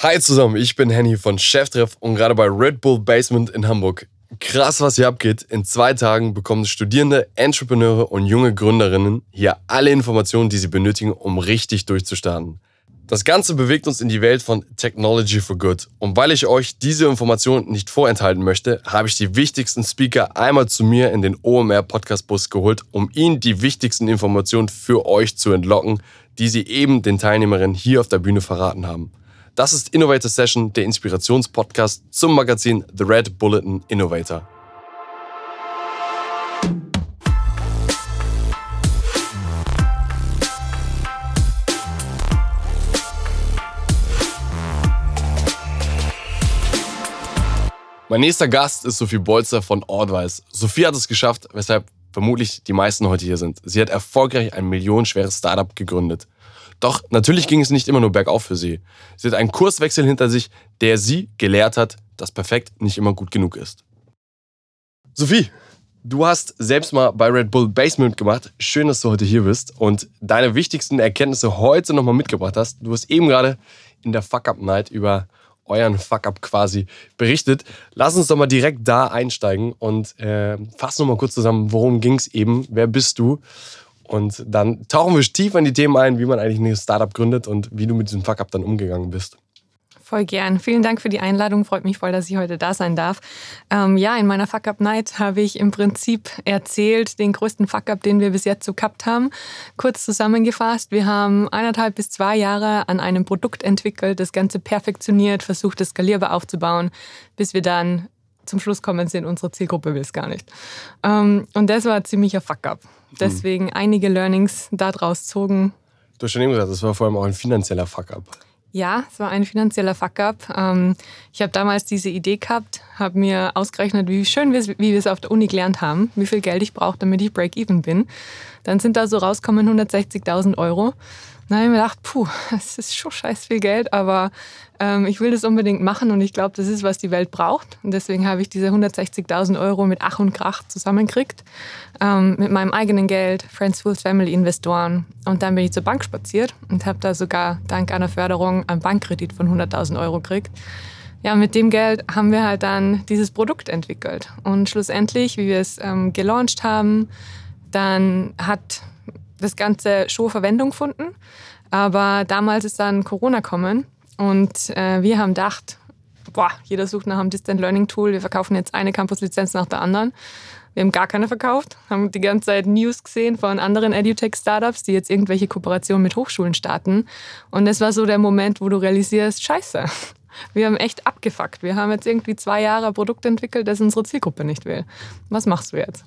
Hi zusammen, ich bin Henny von Cheftreff und gerade bei Red Bull Basement in Hamburg. Krass, was hier abgeht. In zwei Tagen bekommen Studierende, Entrepreneure und junge Gründerinnen hier alle Informationen, die sie benötigen, um richtig durchzustarten. Das Ganze bewegt uns in die Welt von Technology for Good. Und weil ich euch diese Informationen nicht vorenthalten möchte, habe ich die wichtigsten Speaker einmal zu mir in den OMR Podcast Bus geholt, um ihnen die wichtigsten Informationen für euch zu entlocken, die sie eben den Teilnehmerinnen hier auf der Bühne verraten haben. Das ist Innovator Session, der Inspirationspodcast zum Magazin The Red Bulletin Innovator. Mein nächster Gast ist Sophie Bolzer von Ordwise. Sophie hat es geschafft, weshalb vermutlich die meisten heute hier sind. Sie hat erfolgreich ein millionenschweres Startup gegründet. Doch natürlich ging es nicht immer nur bergauf für sie. Sie hat einen Kurswechsel hinter sich, der sie gelehrt hat, dass perfekt nicht immer gut genug ist. Sophie, du hast selbst mal bei Red Bull Basement gemacht. Schön, dass du heute hier bist und deine wichtigsten Erkenntnisse heute nochmal mitgebracht hast. Du hast eben gerade in der Fuck-Up-Night über euren Fuck-Up quasi berichtet. Lass uns doch mal direkt da einsteigen und äh, fass nochmal kurz zusammen, worum ging es eben, wer bist du und dann tauchen wir tief in die Themen ein, wie man eigentlich ein Startup gründet und wie du mit diesem Fuck-up dann umgegangen bist. Voll gern. Vielen Dank für die Einladung. Freut mich voll, dass ich heute da sein darf. Ähm, ja, in meiner Fuck-Up-Night habe ich im Prinzip erzählt, den größten Fuck-Up, den wir bis jetzt so gehabt haben. Kurz zusammengefasst, wir haben eineinhalb bis zwei Jahre an einem Produkt entwickelt, das Ganze perfektioniert, versucht, es skalierbar aufzubauen, bis wir dann zum Schluss kommen sind, unsere Zielgruppe will es gar nicht. Ähm, und das war ein ziemlicher Fuck-up. Deswegen mhm. einige Learnings daraus zogen. Du hast schon eben gesagt, das war vor allem auch ein finanzieller Fuck-up. Ja, es war ein finanzieller Fuck-up. Ähm, ich habe damals diese Idee gehabt, habe mir ausgerechnet, wie schön wir, wie wir es auf der Uni gelernt haben, wie viel Geld ich brauche, damit ich Break-Even bin. Dann sind da so rauskommen 160.000 Euro. Dann habe ich mir gedacht, puh, das ist schon scheiß viel Geld, aber ähm, ich will das unbedingt machen und ich glaube, das ist, was die Welt braucht. Und deswegen habe ich diese 160.000 Euro mit Ach und Krach zusammengekriegt, ähm, mit meinem eigenen Geld, Friends, Fools, Family, Investoren. Und dann bin ich zur Bank spaziert und habe da sogar dank einer Förderung einen Bankkredit von 100.000 Euro gekriegt. Ja, mit dem Geld haben wir halt dann dieses Produkt entwickelt. Und schlussendlich, wie wir es ähm, gelauncht haben, dann hat das Ganze schon Verwendung gefunden. Aber damals ist dann Corona gekommen und äh, wir haben gedacht, boah, jeder sucht nach einem Distant Learning Tool. Wir verkaufen jetzt eine Campus-Lizenz nach der anderen. Wir haben gar keine verkauft, haben die ganze Zeit News gesehen von anderen EduTech-Startups, die jetzt irgendwelche Kooperationen mit Hochschulen starten. Und das war so der Moment, wo du realisierst, scheiße, wir haben echt abgefuckt. Wir haben jetzt irgendwie zwei Jahre ein Produkt entwickelt, das unsere Zielgruppe nicht will. Was machst du jetzt?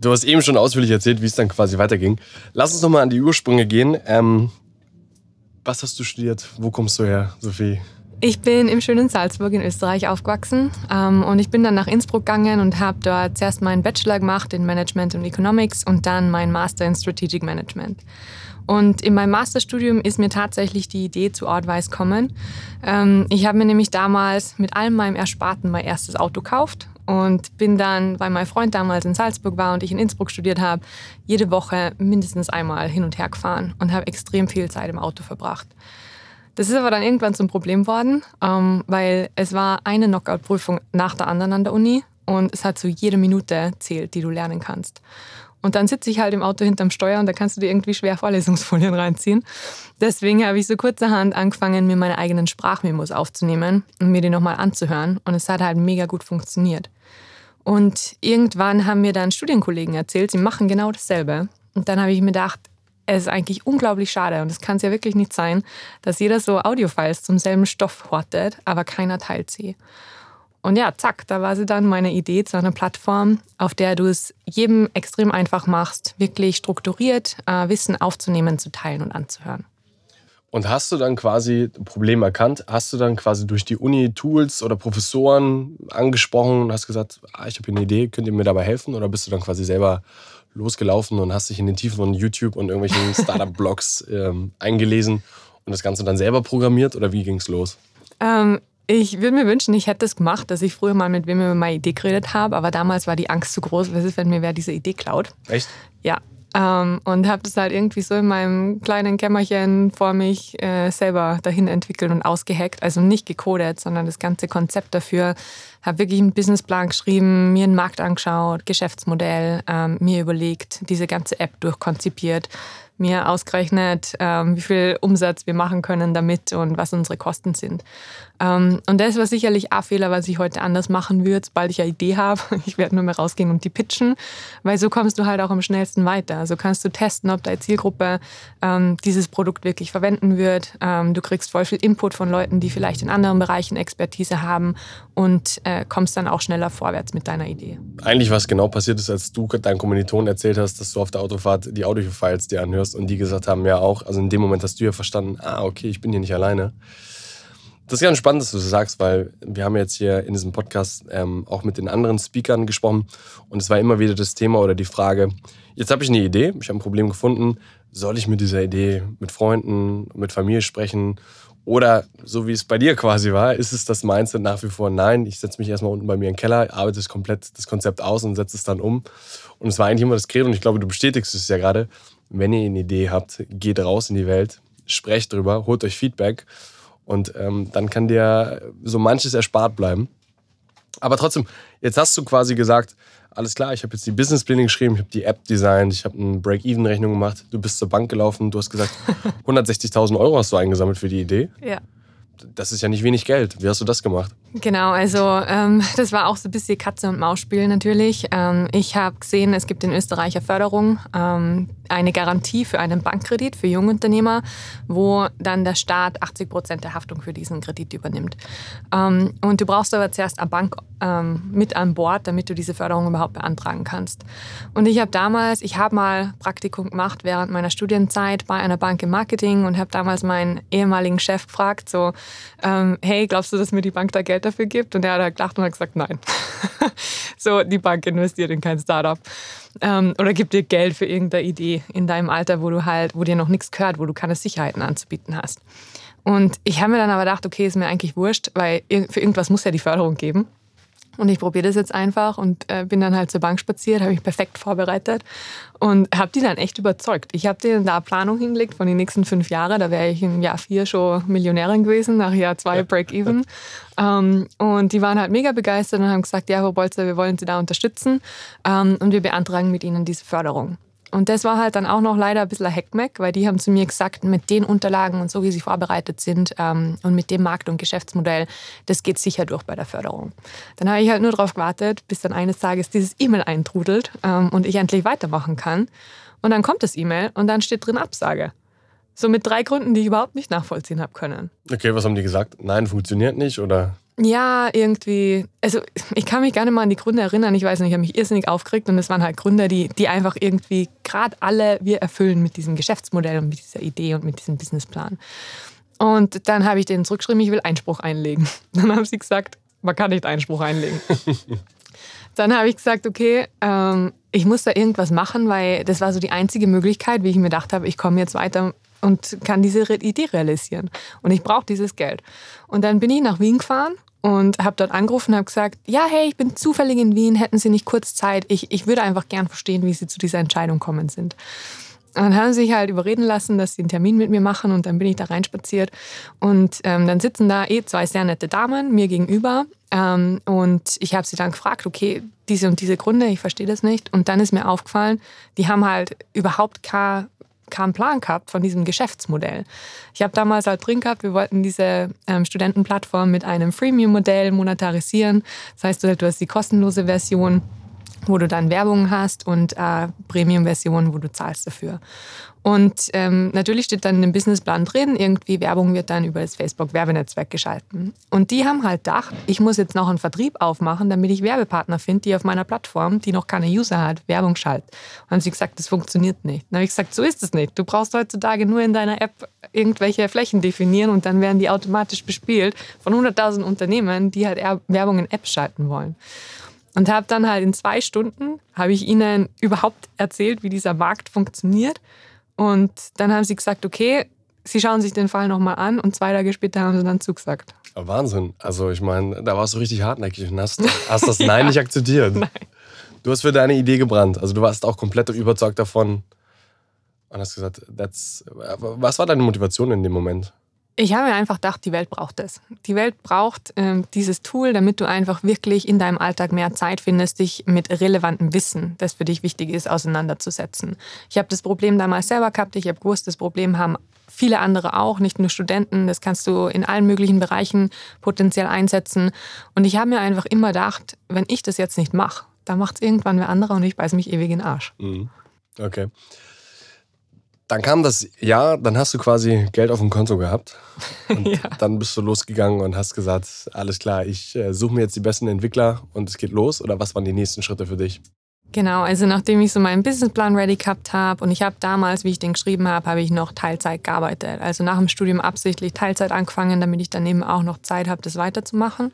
Du hast eben schon ausführlich erzählt, wie es dann quasi weiterging. Lass uns nochmal an die Ursprünge gehen. Ähm, was hast du studiert? Wo kommst du her, Sophie? Ich bin im schönen Salzburg in Österreich aufgewachsen ähm, und ich bin dann nach Innsbruck gegangen und habe dort zuerst meinen Bachelor gemacht in Management und Economics und dann meinen Master in Strategic Management. Und in meinem Masterstudium ist mir tatsächlich die Idee zu Ordwise kommen. Ähm, ich habe mir nämlich damals mit allem meinem Ersparten mein erstes Auto gekauft und bin dann, weil mein Freund damals in Salzburg war und ich in Innsbruck studiert habe, jede Woche mindestens einmal hin und her gefahren und habe extrem viel Zeit im Auto verbracht. Das ist aber dann irgendwann zum Problem worden, ähm, weil es war eine Knockout-Prüfung nach der anderen an der Uni und es hat so jede Minute zählt, die du lernen kannst. Und dann sitze ich halt im Auto hinterm Steuer und da kannst du dir irgendwie schwer Vorlesungsfolien reinziehen. Deswegen habe ich so kurzerhand angefangen, mir meine eigenen Sprachmemos aufzunehmen und mir die nochmal anzuhören. Und es hat halt mega gut funktioniert. Und irgendwann haben mir dann Studienkollegen erzählt, sie machen genau dasselbe. Und dann habe ich mir gedacht, es ist eigentlich unglaublich schade und es kann es ja wirklich nicht sein, dass jeder so Audiofiles zum selben Stoff hortet, aber keiner teilt sie. Und ja, zack, da war sie dann meine Idee zu einer Plattform, auf der du es jedem extrem einfach machst, wirklich strukturiert äh, Wissen aufzunehmen, zu teilen und anzuhören. Und hast du dann quasi ein Problem erkannt? Hast du dann quasi durch die Uni Tools oder Professoren angesprochen und hast gesagt, ah, ich habe hier eine Idee, könnt ihr mir dabei helfen? Oder bist du dann quasi selber losgelaufen und hast dich in den Tiefen von YouTube und irgendwelchen Startup-Blogs ähm, eingelesen und das Ganze dann selber programmiert? Oder wie ging es los? Ähm, ich würde mir wünschen, ich hätte es gemacht, dass ich früher mal mit wem über meine Idee geredet habe, aber damals war die Angst zu groß. Was ist, wenn mir wer diese Idee klaut? Echt? Ja. Ähm, und habe das halt irgendwie so in meinem kleinen Kämmerchen vor mich äh, selber dahin entwickelt und ausgehackt. Also nicht gecodet, sondern das ganze Konzept dafür. Habe wirklich einen Businessplan geschrieben, mir einen Markt angeschaut, Geschäftsmodell, ähm, mir überlegt, diese ganze App durchkonzipiert, mir ausgerechnet, ähm, wie viel Umsatz wir machen können damit und was unsere Kosten sind. Ähm, und das war sicherlich ein Fehler, was ich heute anders machen würde, sobald ich eine Idee habe. Ich werde nur mehr rausgehen und die pitchen, weil so kommst du halt auch am schnellsten weiter. So kannst du testen, ob deine Zielgruppe ähm, dieses Produkt wirklich verwenden wird. Ähm, du kriegst voll viel Input von Leuten, die vielleicht in anderen Bereichen Expertise haben und äh, kommst dann auch schneller vorwärts mit deiner Idee. Eigentlich, was genau passiert ist, als du deinen Kommilitonen erzählt hast, dass du auf der Autofahrt die Audiofiles dir anhörst und die gesagt haben, ja auch. Also in dem Moment hast du ja verstanden, ah, okay, ich bin hier nicht alleine. Das ist ganz spannend, dass du das sagst, weil wir haben jetzt hier in diesem Podcast ähm, auch mit den anderen Speakern gesprochen und es war immer wieder das Thema oder die Frage, jetzt habe ich eine Idee, ich habe ein Problem gefunden, soll ich mit dieser Idee mit Freunden, mit Familie sprechen oder so wie es bei dir quasi war, ist es das Mindset nach wie vor, nein, ich setze mich erstmal unten bei mir im Keller, arbeite komplett das Konzept aus und setze es dann um. Und es war eigentlich immer das Credo und ich glaube, du bestätigst es ja gerade, wenn ihr eine Idee habt, geht raus in die Welt, sprecht drüber, holt euch Feedback und ähm, dann kann dir so manches erspart bleiben. Aber trotzdem, jetzt hast du quasi gesagt, alles klar, ich habe jetzt die Businesspläne geschrieben, ich habe die App designt, ich habe eine Break-Even-Rechnung gemacht, du bist zur Bank gelaufen, du hast gesagt, 160.000 Euro hast du eingesammelt für die Idee. Ja das ist ja nicht wenig Geld. Wie hast du das gemacht? Genau, also ähm, das war auch so ein bisschen Katze- und Maus-Spiel natürlich. Ähm, ich habe gesehen, es gibt in Österreich eine Förderung, ähm, eine Garantie für einen Bankkredit für Jungunternehmer, wo dann der Staat 80 Prozent der Haftung für diesen Kredit übernimmt. Ähm, und du brauchst aber zuerst eine Bank ähm, mit an Bord, damit du diese Förderung überhaupt beantragen kannst. Und ich habe damals, ich habe mal Praktikum gemacht während meiner Studienzeit bei einer Bank im Marketing und habe damals meinen ehemaligen Chef gefragt, so, ähm, hey, glaubst du, dass mir die Bank da Geld dafür gibt? Und er hat halt gelacht und hat gesagt, nein. so, die Bank investiert in kein Startup. Ähm, oder gibt dir Geld für irgendeine Idee in deinem Alter, wo du halt, wo dir noch nichts gehört, wo du keine Sicherheiten anzubieten hast. Und ich habe mir dann aber gedacht, okay, ist mir eigentlich wurscht, weil für irgendwas muss ja die Förderung geben. Und ich probiere das jetzt einfach und äh, bin dann halt zur Bank spaziert, habe mich perfekt vorbereitet und habe die dann echt überzeugt. Ich habe denen da eine Planung hingelegt von den nächsten fünf Jahren. Da wäre ich im Jahr vier schon Millionärin gewesen, nach Jahr zwei Break-Even. ähm, und die waren halt mega begeistert und haben gesagt, ja, Frau Bolzer, wir wollen Sie da unterstützen ähm, und wir beantragen mit Ihnen diese Förderung. Und das war halt dann auch noch leider ein bisschen ein Hackmack, weil die haben zu mir gesagt, mit den Unterlagen und so, wie sie vorbereitet sind ähm, und mit dem Markt- und Geschäftsmodell, das geht sicher durch bei der Förderung. Dann habe ich halt nur darauf gewartet, bis dann eines Tages dieses E-Mail eintrudelt ähm, und ich endlich weitermachen kann. Und dann kommt das E-Mail und dann steht drin Absage. So mit drei Gründen, die ich überhaupt nicht nachvollziehen habe können. Okay, was haben die gesagt? Nein, funktioniert nicht oder? Ja, irgendwie. Also ich kann mich gar nicht mal an die Gründer erinnern. Ich weiß nicht, ich habe mich irrsinnig aufgeregt und es waren halt Gründer, die, die einfach irgendwie gerade alle wir erfüllen mit diesem Geschäftsmodell und mit dieser Idee und mit diesem Businessplan. Und dann habe ich denen zurückgeschrieben, ich will Einspruch einlegen. Dann haben sie gesagt, man kann nicht Einspruch einlegen. dann habe ich gesagt, okay, ähm, ich muss da irgendwas machen, weil das war so die einzige Möglichkeit, wie ich mir gedacht habe, ich komme jetzt weiter und kann diese Idee realisieren. Und ich brauche dieses Geld. Und dann bin ich nach Wien gefahren und habe dort angerufen und habe gesagt, ja, hey, ich bin zufällig in Wien, hätten Sie nicht kurz Zeit? Ich, ich würde einfach gern verstehen, wie Sie zu dieser Entscheidung kommen sind. Und dann haben sie sich halt überreden lassen, dass sie einen Termin mit mir machen und dann bin ich da reinspaziert und ähm, dann sitzen da eh zwei sehr nette Damen mir gegenüber ähm, und ich habe sie dann gefragt, okay, diese und diese Gründe, ich verstehe das nicht und dann ist mir aufgefallen, die haben halt überhaupt kein keinen Plan gehabt von diesem Geschäftsmodell. Ich habe damals halt drin gehabt, wir wollten diese ähm, Studentenplattform mit einem Freemium-Modell monetarisieren. Das heißt, du hast die kostenlose Version wo du dann Werbung hast und äh, Premium-Version, wo du zahlst dafür. Und ähm, natürlich steht dann im Businessplan drin, irgendwie Werbung wird dann über das Facebook-Werbenetzwerk geschalten. Und die haben halt gedacht, ich muss jetzt noch einen Vertrieb aufmachen, damit ich Werbepartner finde, die auf meiner Plattform, die noch keine User hat, Werbung schalten. Und haben sie gesagt, das funktioniert nicht. Dann habe ich gesagt, so ist es nicht. Du brauchst heutzutage nur in deiner App irgendwelche Flächen definieren und dann werden die automatisch bespielt von 100.000 Unternehmen, die halt Werbung in Apps schalten wollen. Und habe dann halt in zwei Stunden, habe ich ihnen überhaupt erzählt, wie dieser Markt funktioniert. Und dann haben sie gesagt, okay, sie schauen sich den Fall nochmal an und zwei Tage später haben sie dann zugesagt. Wahnsinn. Also ich meine, da warst du richtig hartnäckig und hast, hast das Nein ja. nicht akzeptiert. Nein. Du hast für deine Idee gebrannt. Also du warst auch komplett überzeugt davon, Und hast gesagt, that's, was war deine Motivation in dem Moment? Ich habe mir einfach gedacht, die Welt braucht es. Die Welt braucht äh, dieses Tool, damit du einfach wirklich in deinem Alltag mehr Zeit findest, dich mit relevantem Wissen, das für dich wichtig ist, auseinanderzusetzen. Ich habe das Problem damals selber gehabt. Ich habe gewusst, das Problem haben viele andere auch, nicht nur Studenten. Das kannst du in allen möglichen Bereichen potenziell einsetzen. Und ich habe mir einfach immer gedacht, wenn ich das jetzt nicht mache, dann macht es irgendwann wer anderer und ich beiß mich ewig in den Arsch. Mhm. Okay. Dann kam das Jahr, dann hast du quasi Geld auf dem Konto gehabt. Und ja. dann bist du losgegangen und hast gesagt, alles klar, ich äh, suche mir jetzt die besten Entwickler und es geht los. Oder was waren die nächsten Schritte für dich? Genau, also nachdem ich so meinen Businessplan ready gehabt habe und ich habe damals, wie ich den geschrieben habe, habe ich noch Teilzeit gearbeitet. Also nach dem Studium absichtlich Teilzeit angefangen, damit ich dann eben auch noch Zeit habe, das weiterzumachen.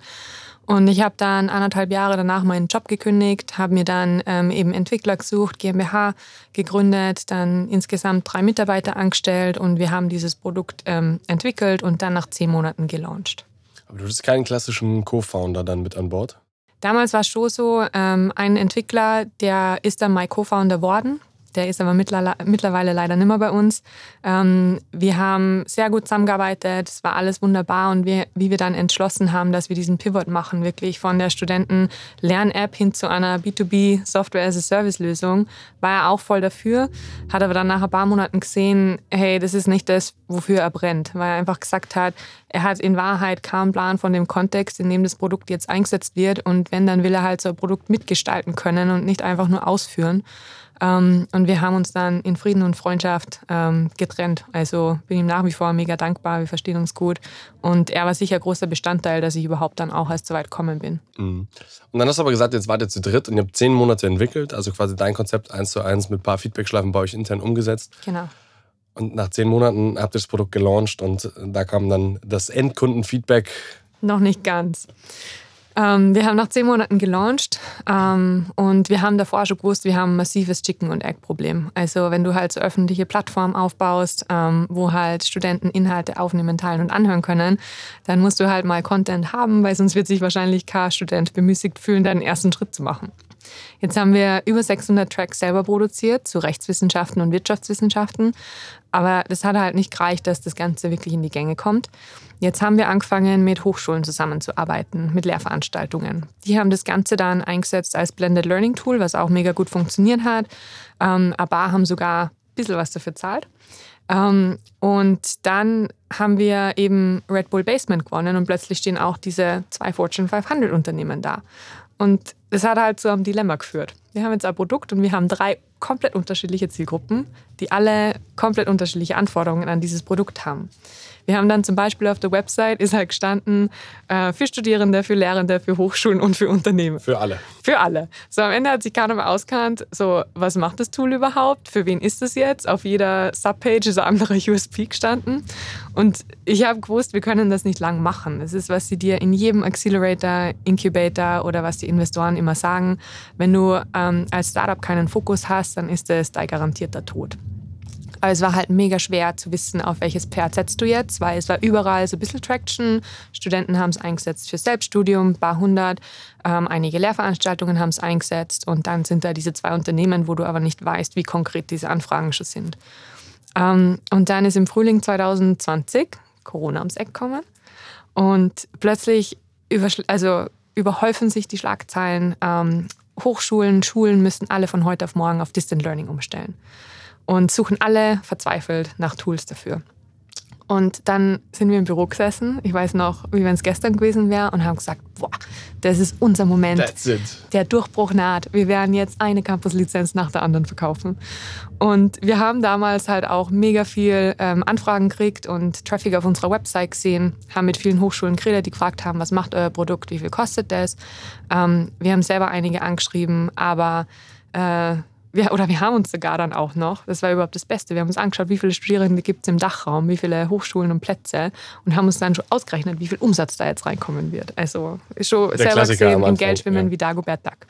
Und ich habe dann anderthalb Jahre danach meinen Job gekündigt, habe mir dann ähm, eben Entwickler gesucht, GmbH gegründet, dann insgesamt drei Mitarbeiter angestellt und wir haben dieses Produkt ähm, entwickelt und dann nach zehn Monaten gelauncht. Aber du bist keinen klassischen Co-Founder dann mit an Bord? Damals war es schon so, ähm, ein Entwickler, der ist dann mein Co-Founder worden. Der ist aber mittlerweile leider nicht mehr bei uns. Ähm, wir haben sehr gut zusammengearbeitet, es war alles wunderbar und wir, wie wir dann entschlossen haben, dass wir diesen Pivot machen, wirklich von der Studenten-Lern-App hin zu einer B2B-Software-as-a-Service-Lösung, war er auch voll dafür, hat aber dann nach ein paar Monaten gesehen, hey, das ist nicht das, wofür er brennt, weil er einfach gesagt hat, er hat in Wahrheit keinen Plan von dem Kontext, in dem das Produkt jetzt eingesetzt wird und wenn, dann will er halt so ein Produkt mitgestalten können und nicht einfach nur ausführen. Ähm, und wir haben uns dann in Frieden und Freundschaft ähm, getrennt. Also bin ihm nach wie vor mega dankbar, wir verstehen uns gut. Und er war sicher großer Bestandteil, dass ich überhaupt dann auch erst so weit gekommen bin. Mhm. Und dann hast du aber gesagt, jetzt wart ihr zu dritt und ihr habt zehn Monate entwickelt, also quasi dein Konzept eins zu eins mit ein paar Feedbackschleifen bei euch intern umgesetzt. Genau. Und nach zehn Monaten habt ihr das Produkt gelauncht und da kam dann das Endkundenfeedback. Noch nicht ganz. Ähm, wir haben nach zehn Monaten gelauncht ähm, und wir haben davor schon gewusst, wir haben ein massives Chicken- und Egg-Problem. Also wenn du halt so öffentliche Plattformen aufbaust, ähm, wo halt Studenten Inhalte aufnehmen, teilen und anhören können, dann musst du halt mal Content haben, weil sonst wird sich wahrscheinlich kein Student bemüßigt fühlen, deinen ersten Schritt zu machen. Jetzt haben wir über 600 Tracks selber produziert zu Rechtswissenschaften und Wirtschaftswissenschaften. Aber das hat halt nicht gereicht, dass das Ganze wirklich in die Gänge kommt. Jetzt haben wir angefangen, mit Hochschulen zusammenzuarbeiten, mit Lehrveranstaltungen. Die haben das Ganze dann eingesetzt als Blended Learning Tool, was auch mega gut funktioniert hat. Ähm, aber haben sogar ein bisschen was dafür zahlt. Ähm, und dann haben wir eben Red Bull Basement gewonnen und plötzlich stehen auch diese zwei Fortune 500 Unternehmen da. Und das hat halt zu einem Dilemma geführt. Wir haben jetzt ein Produkt und wir haben drei komplett unterschiedliche Zielgruppen, die alle komplett unterschiedliche Anforderungen an dieses Produkt haben. Wir haben dann zum Beispiel auf der Website ist halt gestanden äh, für Studierende, für Lehrende, für Hochschulen und für Unternehmen. Für alle. Für alle. So am Ende hat sich keiner mehr auskannt, so was macht das Tool überhaupt? Für wen ist das jetzt? Auf jeder Subpage ist ein anderer USP gestanden. Und ich habe gewusst, wir können das nicht lang machen. Das ist, was sie dir in jedem Accelerator, Incubator oder was die Investoren immer sagen. Wenn du ähm, als Startup keinen Fokus hast, dann ist es dein garantierter Tod. Aber es war halt mega schwer zu wissen, auf welches Pferd setzt du jetzt, weil es war überall so ein bisschen Traction. Studenten haben es eingesetzt für Selbststudium, paar hundert. Ähm, einige Lehrveranstaltungen haben es eingesetzt. Und dann sind da diese zwei Unternehmen, wo du aber nicht weißt, wie konkret diese Anfragen schon sind. Ähm, und dann ist im Frühling 2020 Corona ums Eck gekommen. Und plötzlich also überhäufen sich die Schlagzeilen. Ähm, Hochschulen, Schulen müssen alle von heute auf morgen auf Distant Learning umstellen und suchen alle verzweifelt nach Tools dafür. Und dann sind wir im Büro gesessen, ich weiß noch, wie wenn es gestern gewesen wäre, und haben gesagt, boah, das ist unser Moment. That's it. Der Durchbruch naht. Wir werden jetzt eine Campus-Lizenz nach der anderen verkaufen. Und wir haben damals halt auch mega viel ähm, Anfragen gekriegt und Traffic auf unserer Website gesehen, haben mit vielen Hochschulen geredet, die gefragt haben, was macht euer Produkt, wie viel kostet das. Ähm, wir haben selber einige angeschrieben, aber äh, wir, oder wir haben uns sogar dann auch noch, das war überhaupt das Beste, wir haben uns angeschaut, wie viele Studierende gibt es im Dachraum, wie viele Hochschulen und Plätze und haben uns dann schon ausgerechnet, wie viel Umsatz da jetzt reinkommen wird. Also ist schon Der selber Klassiker gesehen, im Geld schwimmen ja. wie Dagobert Duck.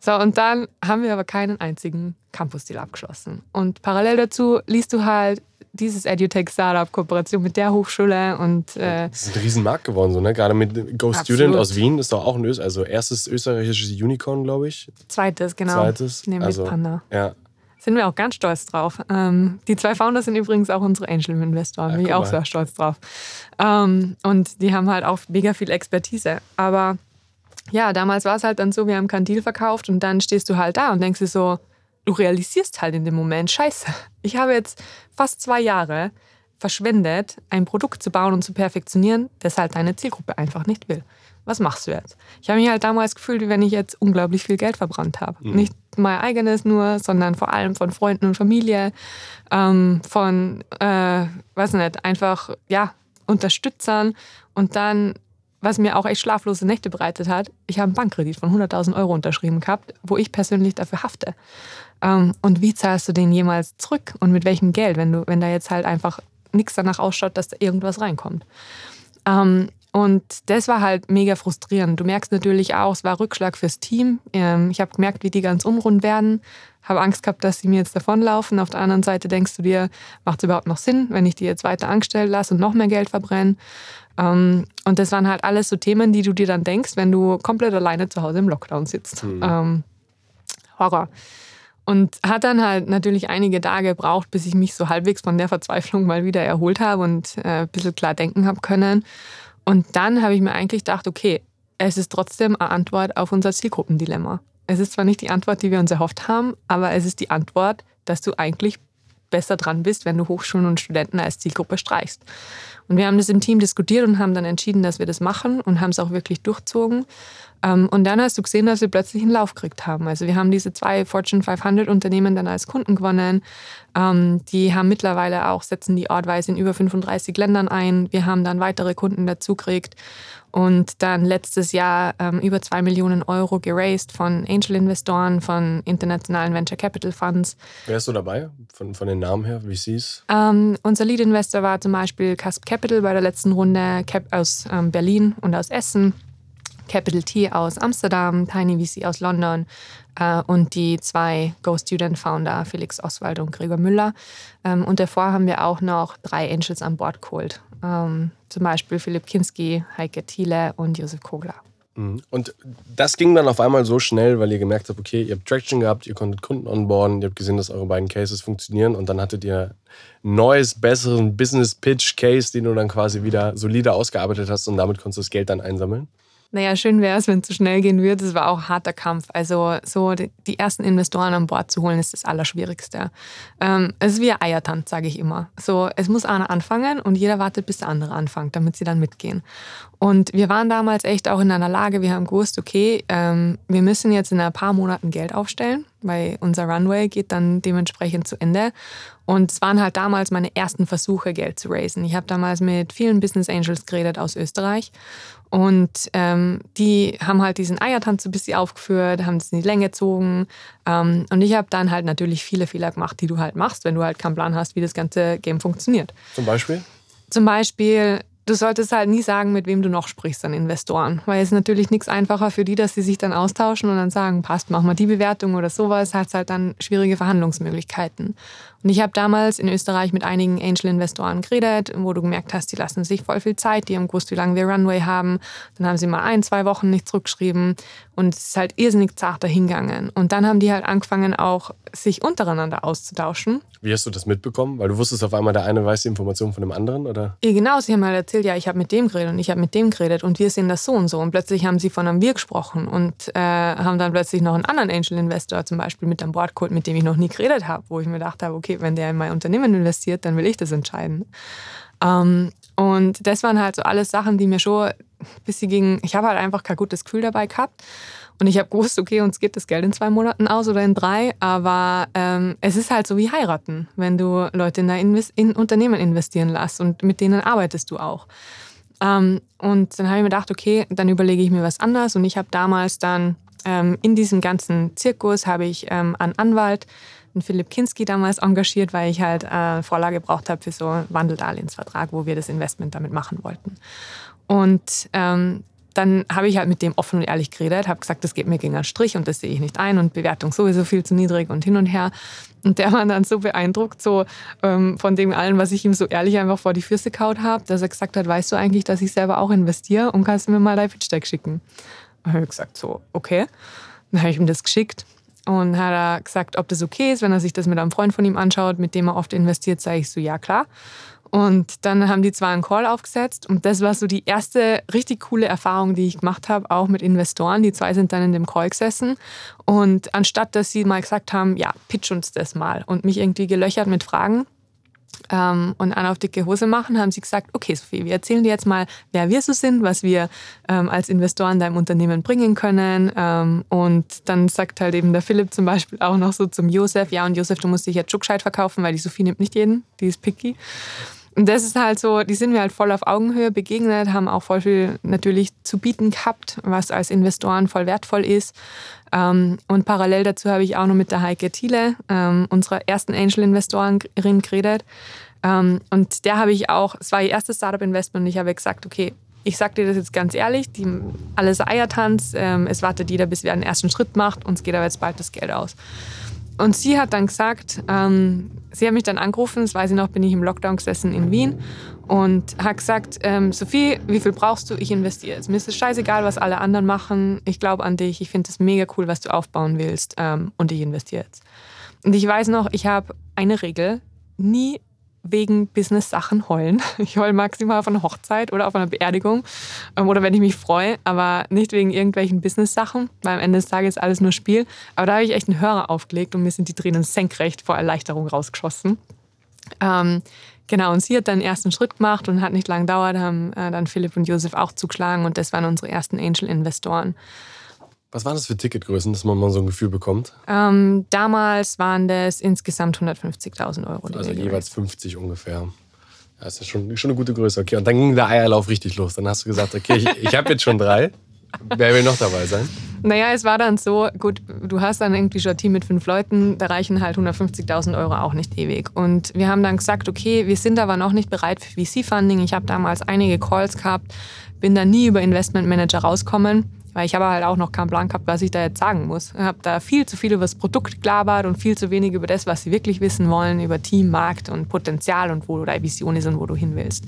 So, und dann haben wir aber keinen einzigen Campus-Deal abgeschlossen. Und parallel dazu liest du halt dieses EduTech-Startup-Kooperation mit der Hochschule und äh, das ist ein Riesenmarkt geworden, so, ne? Gerade mit Go Absolut. Student aus Wien ist doch auch ein Öst, also erstes österreichisches Unicorn, glaube ich. Zweites, genau. Zweites. Neben also, Panda. Ja. Sind wir auch ganz stolz drauf. Ähm, die zwei Founder sind übrigens auch unsere Angel-Investoren, ja, bin ich auch sehr stolz drauf. Ähm, und die haben halt auch mega viel Expertise. Aber ja, damals war es halt dann so, wir haben keinen Deal verkauft und dann stehst du halt da und denkst dir so, du realisierst halt in dem Moment, scheiße, ich habe jetzt fast zwei Jahre verschwendet, ein Produkt zu bauen und zu perfektionieren, das halt deine Zielgruppe einfach nicht will. Was machst du jetzt? Ich habe mich halt damals gefühlt, wie wenn ich jetzt unglaublich viel Geld verbrannt habe. Mhm. Nicht mein eigenes nur, sondern vor allem von Freunden und Familie, ähm, von, äh, weiß nicht, einfach, ja, Unterstützern und dann was mir auch echt schlaflose Nächte bereitet hat, ich habe einen Bankkredit von 100.000 Euro unterschrieben gehabt, wo ich persönlich dafür hafte. Ähm, und wie zahlst du den jemals zurück und mit welchem Geld, wenn, du, wenn da jetzt halt einfach nichts danach ausschaut, dass da irgendwas reinkommt. Ähm, und das war halt mega frustrierend. Du merkst natürlich auch, es war Rückschlag fürs Team. Ähm, ich habe gemerkt, wie die ganz unrund werden. Habe Angst gehabt, dass sie mir jetzt davonlaufen. Auf der anderen Seite denkst du dir, macht es überhaupt noch Sinn, wenn ich die jetzt weiter angestellt lasse und noch mehr Geld verbrenne? Ähm, und das waren halt alles so Themen, die du dir dann denkst, wenn du komplett alleine zu Hause im Lockdown sitzt. Mhm. Horror. Und hat dann halt natürlich einige Tage gebraucht, bis ich mich so halbwegs von der Verzweiflung mal wieder erholt habe und äh, ein bisschen klar denken habe können. Und dann habe ich mir eigentlich gedacht, okay, es ist trotzdem eine Antwort auf unser Zielgruppendilemma. Es ist zwar nicht die Antwort, die wir uns erhofft haben, aber es ist die Antwort, dass du eigentlich besser dran bist, wenn du Hochschulen und Studenten als Zielgruppe streichst. Und wir haben das im Team diskutiert und haben dann entschieden, dass wir das machen und haben es auch wirklich durchzogen. Ähm, und dann hast du gesehen, dass wir plötzlich einen Lauf gekriegt haben. Also wir haben diese zwei Fortune 500 Unternehmen dann als Kunden gewonnen. Ähm, die haben mittlerweile auch, setzen die Ortweise in über 35 Ländern ein. Wir haben dann weitere Kunden dazu gekriegt und dann letztes Jahr ähm, über zwei Millionen Euro geraced von Angel-Investoren, von internationalen Venture Capital Funds. Wer ist so dabei, von, von den Namen her, wie VCs? Ähm, unser Lead-Investor war zum Beispiel Casp Capital bei der letzten Runde, Cap aus ähm, Berlin und aus Essen. Capital T aus Amsterdam, Tiny VC aus London äh, und die zwei Go-Student-Founder, Felix Oswald und Gregor Müller. Ähm, und davor haben wir auch noch drei Angels an Bord geholt. Ähm, zum Beispiel Philipp Kinski, Heike Thiele und Josef Kogler. Mhm. Und das ging dann auf einmal so schnell, weil ihr gemerkt habt, okay, ihr habt Traction gehabt, ihr konntet Kunden onboarden, ihr habt gesehen, dass eure beiden Cases funktionieren und dann hattet ihr neues, besseren Business-Pitch-Case, den du dann quasi wieder solide ausgearbeitet hast und damit konntest du das Geld dann einsammeln? Naja, schön wäre es, wenn es zu schnell gehen würde. Es war auch harter Kampf. Also so die ersten Investoren an Bord zu holen, ist das Allerschwierigste. Ähm, es ist wie ein Eiertanz, sage ich immer. So, es muss einer anfangen und jeder wartet, bis der andere anfängt, damit sie dann mitgehen. Und wir waren damals echt auch in einer Lage, wir haben gewusst, okay, ähm, wir müssen jetzt in ein paar Monaten Geld aufstellen, weil unser Runway geht dann dementsprechend zu Ende. Und es waren halt damals meine ersten Versuche, Geld zu raisen. Ich habe damals mit vielen Business Angels geredet aus Österreich und ähm, die haben halt diesen Eiertanz ein bisschen aufgeführt, haben es in die Länge gezogen. Ähm, und ich habe dann halt natürlich viele Fehler gemacht, die du halt machst, wenn du halt keinen Plan hast, wie das ganze Game funktioniert. Zum Beispiel? Zum Beispiel du solltest halt nie sagen, mit wem du noch sprichst an Investoren. Weil es ist natürlich nichts einfacher für die, dass sie sich dann austauschen und dann sagen, passt, mach mal die Bewertung oder sowas, hat halt dann schwierige Verhandlungsmöglichkeiten. Und ich habe damals in Österreich mit einigen Angel-Investoren geredet, wo du gemerkt hast, die lassen sich voll viel Zeit, die haben gewusst, wie lange wir Runway haben. Dann haben sie mal ein, zwei Wochen nicht zurückgeschrieben und es ist halt irrsinnig zart dahingegangen. Und dann haben die halt angefangen, auch sich untereinander auszutauschen. Wie hast du das mitbekommen? Weil du wusstest auf einmal, der eine weiß die Information von dem anderen, oder? Ja, genau. Sie haben halt erzählt, ja, ich habe mit dem geredet und ich habe mit dem geredet und wir sehen das so und so. Und plötzlich haben sie von einem Wir gesprochen und äh, haben dann plötzlich noch einen anderen Angel-Investor zum Beispiel mit an Bord geholt, mit dem ich noch nie geredet habe, wo ich mir gedacht habe, okay, wenn der in mein Unternehmen investiert, dann will ich das entscheiden. Ähm, und das waren halt so alles Sachen, die mir schon ein bisschen gingen. Ich habe halt einfach kein gutes Gefühl dabei gehabt. Und ich habe gewusst, okay, uns geht das Geld in zwei Monaten aus oder in drei, aber ähm, es ist halt so wie heiraten, wenn du Leute in, Invest in Unternehmen investieren lässt und mit denen arbeitest du auch. Ähm, und dann habe ich mir gedacht, okay, dann überlege ich mir was anderes und ich habe damals dann ähm, in diesem ganzen Zirkus habe ich ähm, einen Anwalt den Philipp Kinski damals engagiert, weil ich halt äh, Vorlage gebraucht habe für so einen Wandeldarlehensvertrag, wo wir das Investment damit machen wollten. Und ähm, dann habe ich halt mit dem offen und ehrlich geredet, habe gesagt, das geht mir gegen einen Strich und das sehe ich nicht ein und Bewertung sowieso viel zu niedrig und hin und her. Und der war dann so beeindruckt so ähm, von dem allen, was ich ihm so ehrlich einfach vor die Füße kaut habe, dass er gesagt hat, weißt du eigentlich, dass ich selber auch investiere und kannst mir mal dein Pitch Deck schicken? Und habe ich gesagt, so, okay. Dann habe ich ihm das geschickt und hat er gesagt, ob das okay ist, wenn er sich das mit einem Freund von ihm anschaut, mit dem er oft investiert, sage ich so, ja klar. Und dann haben die zwar einen Call aufgesetzt und das war so die erste richtig coole Erfahrung, die ich gemacht habe, auch mit Investoren. Die zwei sind dann in dem Call gesessen und anstatt dass sie mal gesagt haben, ja, pitch uns das mal und mich irgendwie gelöchert mit Fragen, ähm, und an auf dicke Hose machen, haben sie gesagt, okay Sophie, wir erzählen dir jetzt mal, wer wir so sind, was wir ähm, als Investoren deinem Unternehmen bringen können. Ähm, und dann sagt halt eben der Philipp zum Beispiel auch noch so zum Josef, ja und Josef, du musst dich jetzt Schuckscheid verkaufen, weil die Sophie nimmt nicht jeden, die ist picky. Und das ist halt so, die sind mir halt voll auf Augenhöhe begegnet, haben auch voll viel natürlich zu bieten gehabt, was als Investoren voll wertvoll ist. Ähm, und parallel dazu habe ich auch noch mit der Heike Thiele, ähm, unserer ersten Angel-Investorin, geredet. Ähm, und der habe ich auch, es war ihr erstes Startup-Investment und ich habe gesagt, okay, ich sage dir das jetzt ganz ehrlich, die, alles Eiertanz, es wartet jeder, bis wer einen ersten Schritt macht, uns geht aber jetzt bald das Geld aus. Und sie hat dann gesagt, ähm, sie hat mich dann angerufen, das weiß ich noch, bin ich im Lockdown gesessen in Wien und hat gesagt, ähm, Sophie, wie viel brauchst du? Ich investiere jetzt. Mir ist es scheißegal, was alle anderen machen. Ich glaube an dich. Ich finde es mega cool, was du aufbauen willst ähm, und ich investiere jetzt. Und ich weiß noch, ich habe eine Regel, nie wegen Business-Sachen heulen. Ich heule maximal auf einer Hochzeit oder auf einer Beerdigung ähm, oder wenn ich mich freue, aber nicht wegen irgendwelchen Business-Sachen, weil am Ende des Tages ist alles nur Spiel. Aber da habe ich echt einen Hörer aufgelegt und mir sind die Tränen senkrecht vor Erleichterung rausgeschossen. Ähm, genau, und sie hat dann den ersten Schritt gemacht und hat nicht lange gedauert, haben äh, dann Philipp und Josef auch zugeschlagen und das waren unsere ersten Angel-Investoren. Was waren das für Ticketgrößen, dass man mal so ein Gefühl bekommt? Ähm, damals waren das insgesamt 150.000 Euro. Also jeweils 50 ungefähr. Das ist schon, schon eine gute Größe. Okay, und dann ging der Eierlauf richtig los. Dann hast du gesagt, okay, ich, ich habe jetzt schon drei. Wer will noch dabei sein? Naja, es war dann so, gut, du hast dann irgendwie schon ein Team mit fünf Leuten, da reichen halt 150.000 Euro auch nicht ewig. Und wir haben dann gesagt, okay, wir sind aber noch nicht bereit für VC-Funding. Ich habe damals einige Calls gehabt, bin dann nie über Investmentmanager rauskommen weil ich habe halt auch noch keinen Plan gehabt, was ich da jetzt sagen muss. Ich habe da viel zu viel über das Produkt gelabert und viel zu wenig über das, was sie wirklich wissen wollen, über Team, Markt und Potenzial und wo deine Vision ist und wo du hin willst.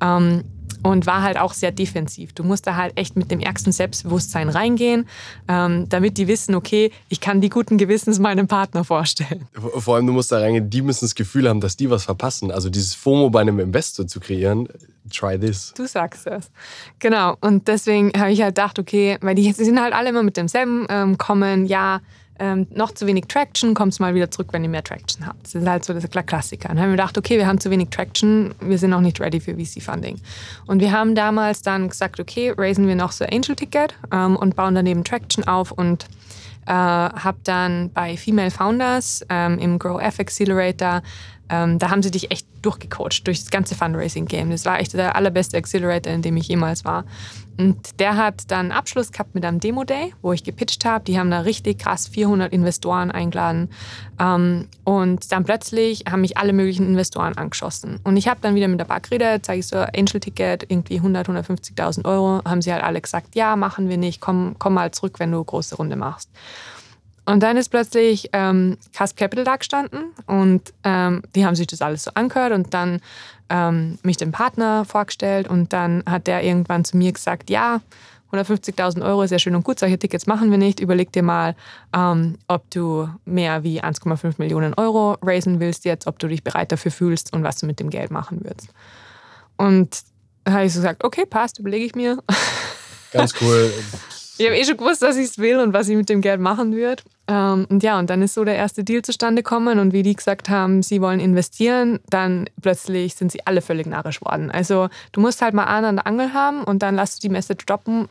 Ähm, und war halt auch sehr defensiv. Du musst da halt echt mit dem ärgsten Selbstbewusstsein reingehen, ähm, damit die wissen, okay, ich kann die guten Gewissens meinem Partner vorstellen. Vor allem, du musst da reingehen, die müssen das Gefühl haben, dass die was verpassen. Also dieses FOMO bei einem Investor zu kreieren, try this. Du sagst es. Genau. Und deswegen habe ich halt gedacht, okay, weil die, die sind halt alle immer mit demselben ähm, kommen, ja, ähm, noch zu wenig Traction, kommst mal wieder zurück, wenn ihr mehr Traction habt. Das ist halt so das Klassiker. Dann haben wir gedacht, okay, wir haben zu wenig Traction, wir sind noch nicht ready für VC-Funding. Und wir haben damals dann gesagt, okay, raisen wir noch so Angel-Ticket ähm, und bauen daneben Traction auf und äh, habe dann bei Female Founders ähm, im Grow F Accelerator ähm, da haben sie dich echt durchgecoacht durch das ganze Fundraising-Game. Das war echt der allerbeste Accelerator, in dem ich jemals war. Und der hat dann Abschluss gehabt mit einem Demo-Day, wo ich gepitcht habe. Die haben da richtig krass 400 Investoren eingeladen. Ähm, und dann plötzlich haben mich alle möglichen Investoren angeschossen. Und ich habe dann wieder mit der Bank geredet, zeige ich so, Angel-Ticket, irgendwie 100, 150.000 Euro. Haben sie halt alle gesagt, ja, machen wir nicht, komm, komm mal zurück, wenn du eine große Runde machst. Und dann ist plötzlich ähm, Cast Capital da gestanden und ähm, die haben sich das alles so angehört und dann ähm, mich dem Partner vorgestellt und dann hat der irgendwann zu mir gesagt, ja, 150.000 Euro ist ja schön und gut, solche Tickets machen wir nicht. Überleg dir mal, ähm, ob du mehr wie 1,5 Millionen Euro raisen willst jetzt, ob du dich bereit dafür fühlst und was du mit dem Geld machen würdest. Und da habe ich so gesagt, okay, passt, überlege ich mir. Ganz cool. Ich habe eh schon gewusst, dass ich es will und was ich mit dem Geld machen würde. Ähm, und ja, und dann ist so der erste Deal zustande gekommen und wie die gesagt haben, sie wollen investieren, dann plötzlich sind sie alle völlig narrisch worden. Also du musst halt mal an an der Angel haben und dann lass du die Message droppen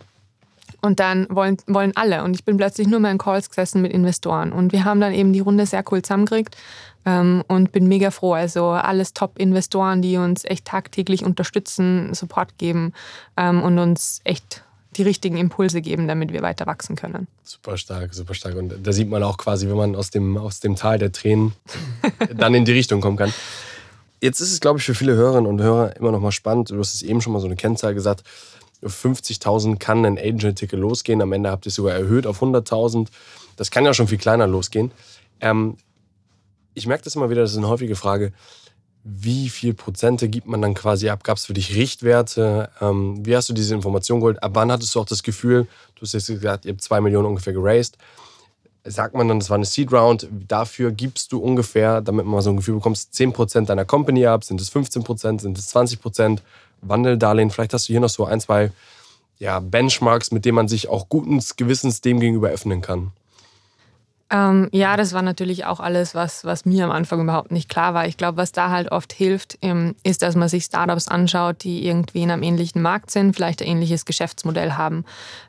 und dann wollen, wollen alle. Und ich bin plötzlich nur mehr in Calls gesessen mit Investoren. Und wir haben dann eben die Runde sehr cool zusammengekriegt ähm, und bin mega froh. Also alles Top-Investoren, die uns echt tagtäglich unterstützen, Support geben ähm, und uns echt die richtigen Impulse geben, damit wir weiter wachsen können. Super stark, super stark. Und da sieht man auch quasi, wenn man aus dem, aus dem Tal der Tränen dann in die Richtung kommen kann. Jetzt ist es, glaube ich, für viele Hörerinnen und Hörer immer noch mal spannend. Du hast es eben schon mal so eine Kennzahl gesagt. 50.000 kann ein Angel-Ticket losgehen. Am Ende habt ihr es sogar erhöht auf 100.000. Das kann ja schon viel kleiner losgehen. Ähm, ich merke das immer wieder, das ist eine häufige Frage wie viel Prozente gibt man dann quasi ab? Gab es für dich Richtwerte? Ähm, wie hast du diese Information geholt? Ab wann hattest du auch das Gefühl, du hast jetzt gesagt, ihr habt zwei Millionen ungefähr geraced. sagt man dann, das war eine Seed Round, dafür gibst du ungefähr, damit man mal so ein Gefühl bekommst, 10% deiner Company ab, sind es 15%, sind es 20%, Wandeldarlehen, vielleicht hast du hier noch so ein, zwei ja, Benchmarks, mit denen man sich auch guten Gewissens dem gegenüber öffnen kann. Ähm, ja, das war natürlich auch alles, was, was mir am Anfang überhaupt nicht klar war. Ich glaube, was da halt oft hilft, ähm, ist, dass man sich Startups anschaut, die irgendwie in einem ähnlichen Markt sind, vielleicht ein ähnliches Geschäftsmodell haben.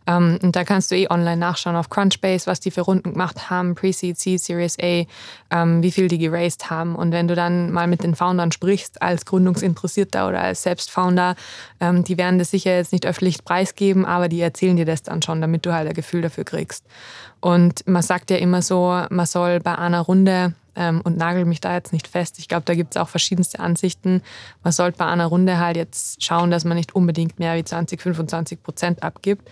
Ähm, und da kannst du eh online nachschauen auf Crunchbase, was die für Runden gemacht haben, Pre-Seed, Seed, Series A, ähm, wie viel die geraced haben. Und wenn du dann mal mit den Foundern sprichst, als Gründungsinteressierter oder als Selbstfounder, ähm, die werden das sicher jetzt nicht öffentlich preisgeben, aber die erzählen dir das dann schon, damit du halt ein Gefühl dafür kriegst. Und man sagt ja immer so, man soll bei einer Runde, ähm, und nagel mich da jetzt nicht fest, ich glaube, da gibt es auch verschiedenste Ansichten, man sollte bei einer Runde halt jetzt schauen, dass man nicht unbedingt mehr wie 20, 25 Prozent abgibt.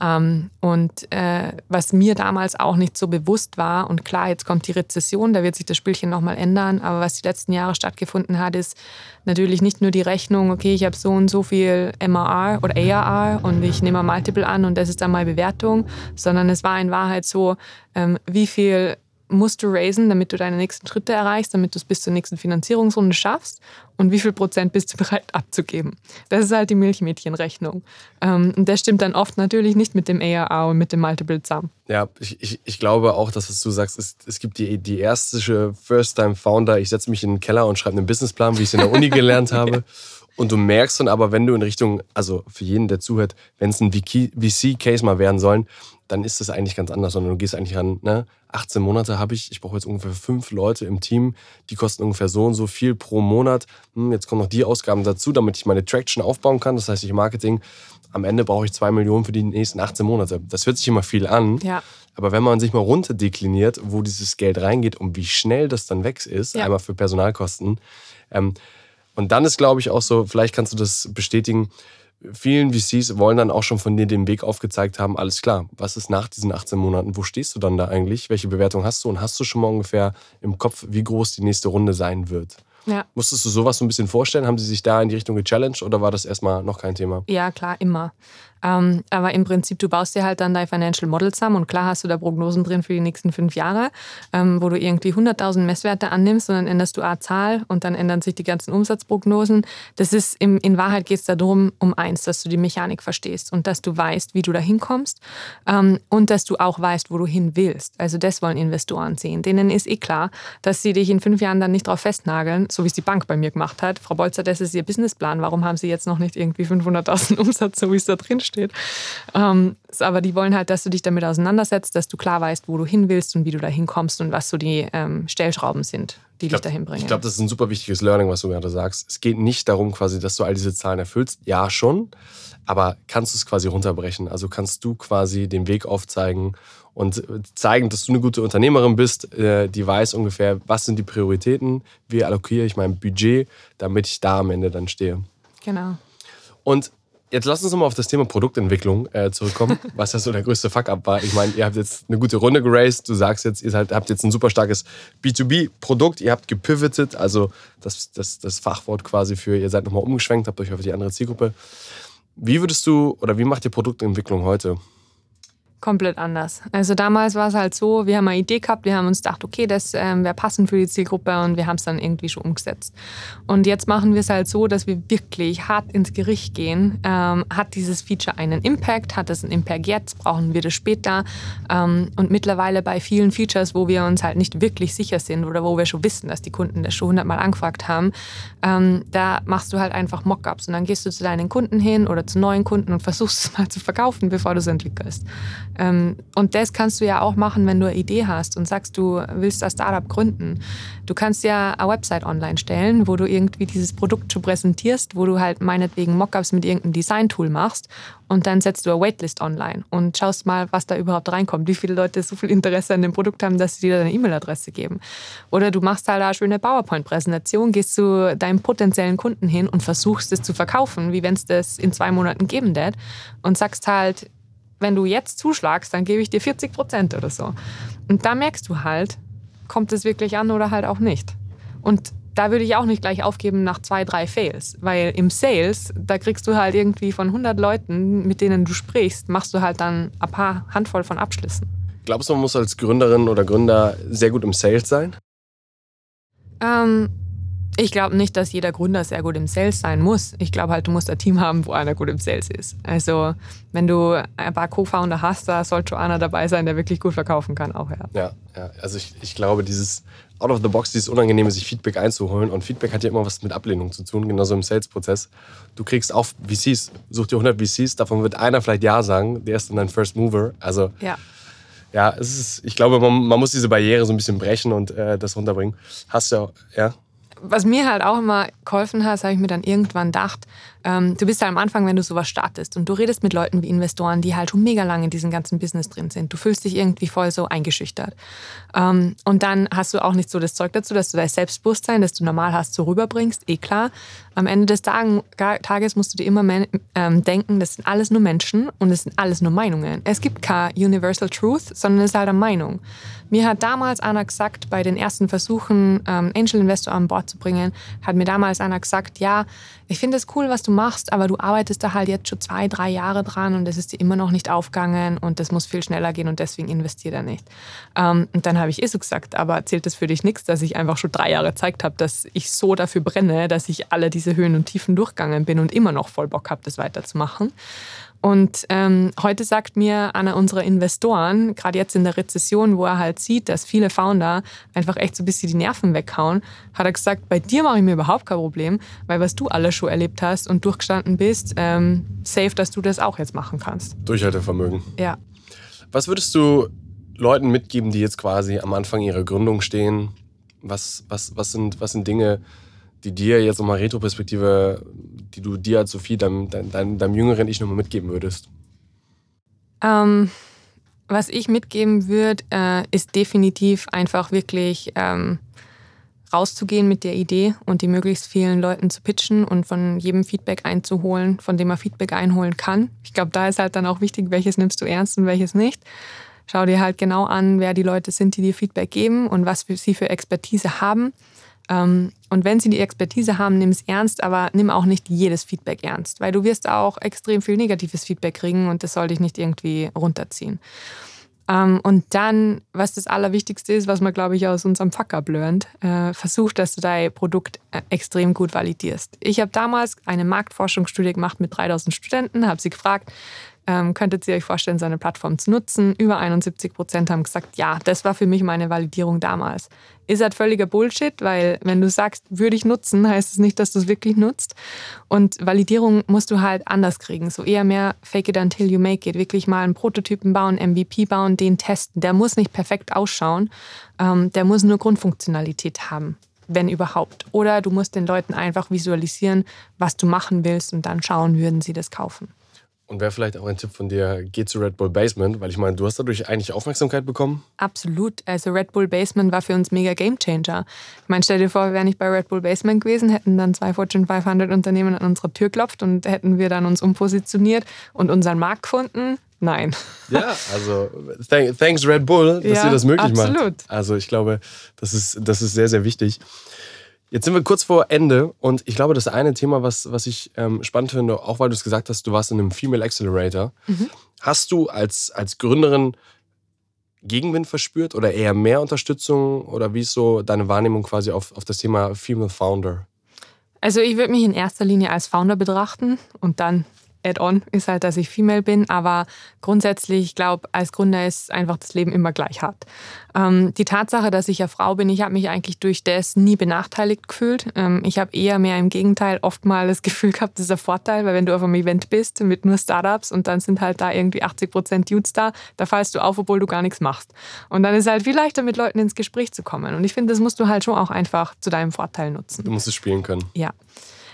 Ähm, und äh, was mir damals auch nicht so bewusst war, und klar, jetzt kommt die Rezession, da wird sich das Spielchen nochmal ändern, aber was die letzten Jahre stattgefunden hat, ist natürlich nicht nur die Rechnung, okay, ich habe so und so viel MRR oder ARR und ich nehme ein Multiple an und das ist dann meine Bewertung, sondern es war in Wahrheit so, ähm, wie viel musst du raisen, damit du deine nächsten Schritte erreichst, damit du es bis zur nächsten Finanzierungsrunde schaffst und wie viel Prozent bist du bereit abzugeben. Das ist halt die Milchmädchenrechnung. Ähm, und das stimmt dann oft natürlich nicht mit dem ARA und mit dem Multiple zusammen. Ja, ich, ich, ich glaube auch, dass was du sagst, es, es gibt die, die erste First-Time-Founder, ich setze mich in den Keller und schreibe einen Businessplan, wie ich es in der Uni gelernt habe. Und du merkst dann aber, wenn du in Richtung, also für jeden, der zuhört, wenn es ein VC-Case mal werden sollen, dann ist das eigentlich ganz anders, sondern du gehst eigentlich ran, ne? 18 Monate habe ich, ich brauche jetzt ungefähr fünf Leute im Team, die kosten ungefähr so und so viel pro Monat. Hm, jetzt kommen noch die Ausgaben dazu, damit ich meine Traction aufbauen kann. Das heißt, ich Marketing, am Ende brauche ich zwei Millionen für die nächsten 18 Monate. Das hört sich immer viel an. Ja. Aber wenn man sich mal runterdekliniert, wo dieses Geld reingeht und wie schnell das dann weg ist, ja. einmal für Personalkosten. Ähm, und dann ist, glaube ich, auch so, vielleicht kannst du das bestätigen, vielen VCs wollen dann auch schon von dir den Weg aufgezeigt haben, alles klar, was ist nach diesen 18 Monaten, wo stehst du dann da eigentlich, welche Bewertung hast du und hast du schon mal ungefähr im Kopf, wie groß die nächste Runde sein wird? Ja. Musstest du sowas so ein bisschen vorstellen? Haben sie sich da in die Richtung gechallenged oder war das erstmal noch kein Thema? Ja, klar, immer. Ähm, aber im Prinzip, du baust dir halt dann dein Financial Model zusammen und klar hast du da Prognosen drin für die nächsten fünf Jahre, ähm, wo du irgendwie 100.000 Messwerte annimmst und dann änderst du eine Zahl und dann ändern sich die ganzen Umsatzprognosen. Das ist, im, in Wahrheit geht es darum, um eins, dass du die Mechanik verstehst und dass du weißt, wie du da hinkommst ähm, und dass du auch weißt, wo du hin willst. Also das wollen Investoren sehen. Denen ist eh klar, dass sie dich in fünf Jahren dann nicht drauf festnageln, so wie es die Bank bei mir gemacht hat. Frau Bolzer, das ist Ihr Businessplan. Warum haben Sie jetzt noch nicht irgendwie 500.000 Umsatz, so wie es da drin steht? Steht. Ähm, aber die wollen halt, dass du dich damit auseinandersetzt, dass du klar weißt, wo du hin willst und wie du da hinkommst und was so die ähm, Stellschrauben sind, die glaub, dich dahin bringen. Ich glaube, das ist ein super wichtiges Learning, was du gerade sagst. Es geht nicht darum, quasi, dass du all diese Zahlen erfüllst. Ja, schon. Aber kannst du es quasi runterbrechen? Also kannst du quasi den Weg aufzeigen und zeigen, dass du eine gute Unternehmerin bist, äh, die weiß ungefähr, was sind die Prioritäten, wie allokiere ich mein Budget, damit ich da am Ende dann stehe. Genau. Und Jetzt lass uns nochmal auf das Thema Produktentwicklung äh, zurückkommen, was ja so der größte Fuck-up war. Ich meine, ihr habt jetzt eine gute Runde geraced. Du sagst jetzt, ihr habt jetzt ein super starkes B2B-Produkt. Ihr habt gepivotet, also das, das, das Fachwort quasi für, ihr seid nochmal umgeschwenkt, habt euch auf die andere Zielgruppe. Wie würdest du oder wie macht ihr Produktentwicklung heute? Komplett anders. Also damals war es halt so, wir haben eine Idee gehabt, wir haben uns gedacht, okay, das ähm, wäre passend für die Zielgruppe und wir haben es dann irgendwie schon umgesetzt. Und jetzt machen wir es halt so, dass wir wirklich hart ins Gericht gehen. Ähm, hat dieses Feature einen Impact? Hat es einen Impact jetzt? Brauchen wir das später? Ähm, und mittlerweile bei vielen Features, wo wir uns halt nicht wirklich sicher sind oder wo wir schon wissen, dass die Kunden das schon hundertmal angefragt haben, ähm, da machst du halt einfach Mockups und dann gehst du zu deinen Kunden hin oder zu neuen Kunden und versuchst es mal zu verkaufen, bevor du es entwickelst. Ähm, und das kannst du ja auch machen, wenn du eine Idee hast und sagst, du willst das Startup gründen. Du kannst ja eine Website online stellen, wo du irgendwie dieses Produkt schon präsentierst, wo du halt meinetwegen Mockups mit irgendeinem Design-Tool machst und dann setzt du eine Waitlist online und schaust mal, was da überhaupt reinkommt, wie viele Leute so viel Interesse an dem Produkt haben, dass sie dir deine E-Mail-Adresse geben. Oder du machst halt eine schöne PowerPoint-Präsentation, gehst zu deinem potenziellen Kunden hin und versuchst es zu verkaufen, wie wenn es das in zwei Monaten geben wird und sagst halt, wenn du jetzt zuschlagst, dann gebe ich dir 40 Prozent oder so. Und da merkst du halt, kommt es wirklich an oder halt auch nicht. Und da würde ich auch nicht gleich aufgeben nach zwei, drei Fails, weil im Sales, da kriegst du halt irgendwie von 100 Leuten, mit denen du sprichst, machst du halt dann ein paar Handvoll von Abschlüssen. Glaubst du, man muss als Gründerin oder Gründer sehr gut im Sales sein? Ähm, ich glaube nicht, dass jeder Gründer sehr gut im Sales sein muss. Ich glaube halt, du musst ein Team haben, wo einer gut im Sales ist. Also, wenn du ein paar Co-Founder hast, da sollte schon einer dabei sein, der wirklich gut verkaufen kann, auch, ja. Ja, ja. also ich, ich glaube, dieses out of the box, dieses Unangenehme, sich Feedback einzuholen. Und Feedback hat ja immer was mit Ablehnung zu tun, genauso im Sales-Prozess. Du kriegst auch VCs, such dir 100 VCs, davon wird einer vielleicht Ja sagen, der ist dann dein First Mover. Also, ja. Ja, es ist, ich glaube, man, man muss diese Barriere so ein bisschen brechen und äh, das runterbringen. Hast du ja, ja? Was mir halt auch immer geholfen hat, habe ich mir dann irgendwann gedacht, ähm, du bist halt am Anfang, wenn du sowas startest und du redest mit Leuten wie Investoren, die halt schon mega lange in diesem ganzen Business drin sind. Du fühlst dich irgendwie voll so eingeschüchtert. Ähm, und dann hast du auch nicht so das Zeug dazu, dass du dein Selbstbewusstsein, das du normal hast, so rüberbringst. Eh klar. Am Ende des Tages musst du dir immer ähm, denken, das sind alles nur Menschen und es sind alles nur Meinungen. Es gibt keine Universal Truth, sondern es ist halt eine Meinung. Mir hat damals einer gesagt, bei den ersten Versuchen, ähm, Angel Investor an Bord zu bringen, hat mir damals einer gesagt, ja, ich finde es cool, was du machst, aber du arbeitest da halt jetzt schon zwei, drei Jahre dran und es ist dir immer noch nicht aufgegangen und das muss viel schneller gehen und deswegen investiere da nicht. Ähm, und dann habe ich eh so gesagt, aber zählt das für dich nichts, dass ich einfach schon drei Jahre gezeigt habe, dass ich so dafür brenne, dass ich alle diese Höhen und Tiefen durchgegangen bin und immer noch voll Bock habe, das weiterzumachen. Und ähm, heute sagt mir einer unserer Investoren, gerade jetzt in der Rezession, wo er halt sieht, dass viele Founder einfach echt so ein bisschen die Nerven weghauen, hat er gesagt, bei dir mache ich mir überhaupt kein Problem, weil was du alles schon erlebt hast und durchgestanden bist, ähm, safe, dass du das auch jetzt machen kannst. Durchhaltevermögen. Ja. Was würdest du Leuten mitgeben, die jetzt quasi am Anfang ihrer Gründung stehen? Was, was, was, sind, was sind Dinge, die dir jetzt nochmal Retroperspektive, die du dir als Sophie, deinem, deinem, deinem jüngeren Ich nochmal mitgeben würdest? Ähm, was ich mitgeben würde, äh, ist definitiv einfach wirklich ähm, rauszugehen mit der Idee und die möglichst vielen Leuten zu pitchen und von jedem Feedback einzuholen, von dem man Feedback einholen kann. Ich glaube, da ist halt dann auch wichtig, welches nimmst du ernst und welches nicht. Schau dir halt genau an, wer die Leute sind, die dir Feedback geben und was für sie für Expertise haben. Ähm, und wenn sie die Expertise haben, nimm es ernst, aber nimm auch nicht jedes Feedback ernst, weil du wirst auch extrem viel negatives Feedback kriegen und das soll dich nicht irgendwie runterziehen. Ähm, und dann, was das Allerwichtigste ist, was man, glaube ich, aus unserem Fuck-Up lernt, äh, versuch, dass du dein Produkt äh, extrem gut validierst. Ich habe damals eine Marktforschungsstudie gemacht mit 3000 Studenten, habe sie gefragt, ähm, könntet ihr euch vorstellen, so eine Plattform zu nutzen? Über 71 Prozent haben gesagt, ja, das war für mich meine Validierung damals. Ist halt völliger Bullshit, weil wenn du sagst, würde ich nutzen, heißt es das nicht, dass du es wirklich nutzt. Und Validierung musst du halt anders kriegen. So eher mehr fake it until you make it. Wirklich mal einen Prototypen bauen, MVP bauen, den testen. Der muss nicht perfekt ausschauen. Ähm, der muss nur Grundfunktionalität haben wenn überhaupt. Oder du musst den Leuten einfach visualisieren, was du machen willst und dann schauen, würden sie das kaufen. Und wäre vielleicht auch ein Tipp von dir, geh zu Red Bull Basement, weil ich meine, du hast dadurch eigentlich Aufmerksamkeit bekommen. Absolut. Also Red Bull Basement war für uns mega Gamechanger. Ich meine, stell dir vor, wir wären nicht bei Red Bull Basement gewesen, hätten dann zwei Fortune 500 Unternehmen an unserer Tür klopft und hätten wir dann uns umpositioniert und unseren Markt gefunden. Nein. Ja, also thanks Red Bull, dass ja, ihr das möglich absolut. macht. Also ich glaube, das ist, das ist sehr, sehr wichtig. Jetzt sind wir kurz vor Ende und ich glaube, das eine Thema, was, was ich ähm, spannend finde, auch weil du es gesagt hast, du warst in einem Female Accelerator. Mhm. Hast du als, als Gründerin Gegenwind verspürt oder eher mehr Unterstützung oder wie ist so deine Wahrnehmung quasi auf, auf das Thema Female Founder? Also ich würde mich in erster Linie als Founder betrachten und dann Add-on ist halt, dass ich Female bin, aber grundsätzlich, ich glaube, als Gründer ist einfach das Leben immer gleich hart. Ähm, die Tatsache, dass ich ja Frau bin, ich habe mich eigentlich durch das nie benachteiligt gefühlt. Ähm, ich habe eher mehr im Gegenteil oft mal das Gefühl gehabt, das ist ein Vorteil, weil wenn du auf einem Event bist mit nur Startups und dann sind halt da irgendwie 80 Prozent Dudes da, da fallst du auf, obwohl du gar nichts machst. Und dann ist es halt viel leichter, mit Leuten ins Gespräch zu kommen. Und ich finde, das musst du halt schon auch einfach zu deinem Vorteil nutzen. Du musst es spielen können. Ja.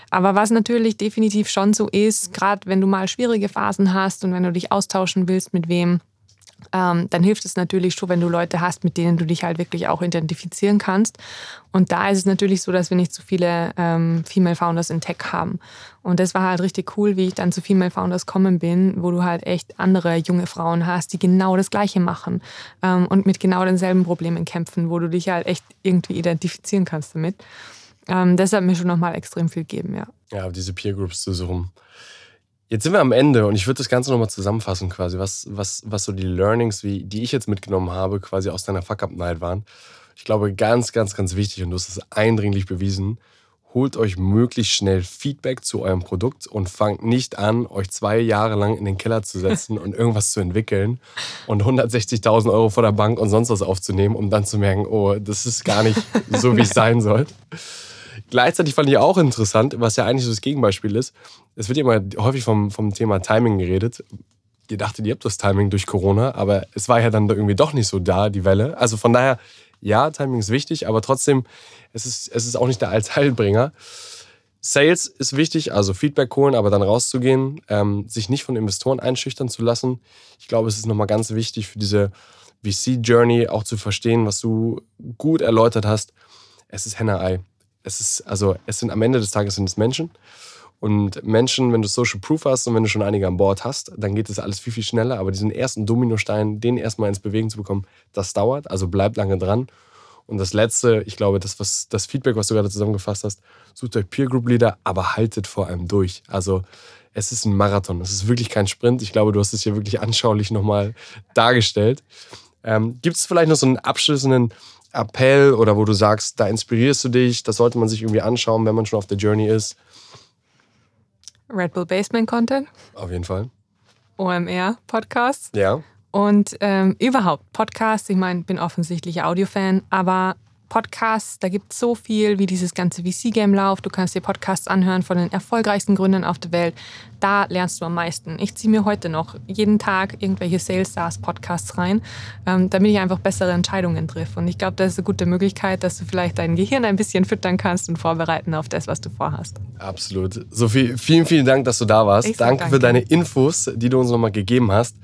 Aber was natürlich definitiv schon so ist, gerade wenn du mal schwierige Phasen hast und wenn du dich austauschen willst mit wem, ähm, dann hilft es natürlich schon, wenn du Leute hast, mit denen du dich halt wirklich auch identifizieren kannst. Und da ist es natürlich so, dass wir nicht so viele ähm, Female Founders in Tech haben. Und das war halt richtig cool, wie ich dann zu Female Founders kommen bin, wo du halt echt andere junge Frauen hast, die genau das Gleiche machen ähm, und mit genau denselben Problemen kämpfen, wo du dich halt echt irgendwie identifizieren kannst damit. Ähm, das hat mir schon nochmal extrem viel gegeben, ja. Ja, diese Peer Groups zu suchen. Jetzt sind wir am Ende und ich würde das Ganze nochmal zusammenfassen, quasi, was, was, was so die Learnings, wie, die ich jetzt mitgenommen habe, quasi aus deiner Fuck-Up-Night waren. Ich glaube, ganz, ganz, ganz wichtig und du hast es eindringlich bewiesen, holt euch möglichst schnell Feedback zu eurem Produkt und fangt nicht an, euch zwei Jahre lang in den Keller zu setzen und irgendwas zu entwickeln und 160.000 Euro vor der Bank und sonst was aufzunehmen, um dann zu merken, oh, das ist gar nicht so, wie es sein soll. Gleichzeitig fand ich auch interessant, was ja eigentlich so das Gegenbeispiel ist. Es wird ja immer häufig vom, vom Thema Timing geredet. Ihr dachtet, ihr habt das Timing durch Corona, aber es war ja dann irgendwie doch nicht so da, die Welle. Also von daher, ja, Timing ist wichtig, aber trotzdem, es ist, es ist auch nicht der Allteilbringer. Sales ist wichtig, also Feedback holen, aber dann rauszugehen, ähm, sich nicht von Investoren einschüchtern zu lassen. Ich glaube, es ist nochmal ganz wichtig für diese VC-Journey auch zu verstehen, was du gut erläutert hast. Es ist Henne-Ei es ist, also es sind am Ende des Tages sind es Menschen. Und Menschen, wenn du Social Proof hast und wenn du schon einige an Bord hast, dann geht das alles viel, viel schneller. Aber diesen ersten Dominostein, den erstmal ins Bewegen zu bekommen, das dauert. Also bleib lange dran. Und das Letzte, ich glaube, das, was, das Feedback, was du gerade zusammengefasst hast, sucht euch Peer Group Leader, aber haltet vor allem durch. Also es ist ein Marathon, es ist wirklich kein Sprint. Ich glaube, du hast es hier wirklich anschaulich nochmal dargestellt. Ähm, Gibt es vielleicht noch so einen abschließenden Appell oder wo du sagst, da inspirierst du dich, das sollte man sich irgendwie anschauen, wenn man schon auf der Journey ist? Red Bull Basement Content. Auf jeden Fall. OMR Podcasts. Ja. Und ähm, überhaupt Podcasts. Ich meine, bin offensichtlich Audiofan, aber Podcasts, da gibt es so viel, wie dieses ganze VC-Game läuft. Du kannst dir Podcasts anhören von den erfolgreichsten Gründern auf der Welt. Da lernst du am meisten. Ich ziehe mir heute noch jeden Tag irgendwelche Sales Stars Podcasts rein, ähm, damit ich einfach bessere Entscheidungen treffe. Und ich glaube, das ist eine gute Möglichkeit, dass du vielleicht dein Gehirn ein bisschen füttern kannst und vorbereiten auf das, was du vorhast. Absolut. Sophie, vielen, vielen Dank, dass du da warst. Danke, danke für deine Infos, die du uns nochmal gegeben hast.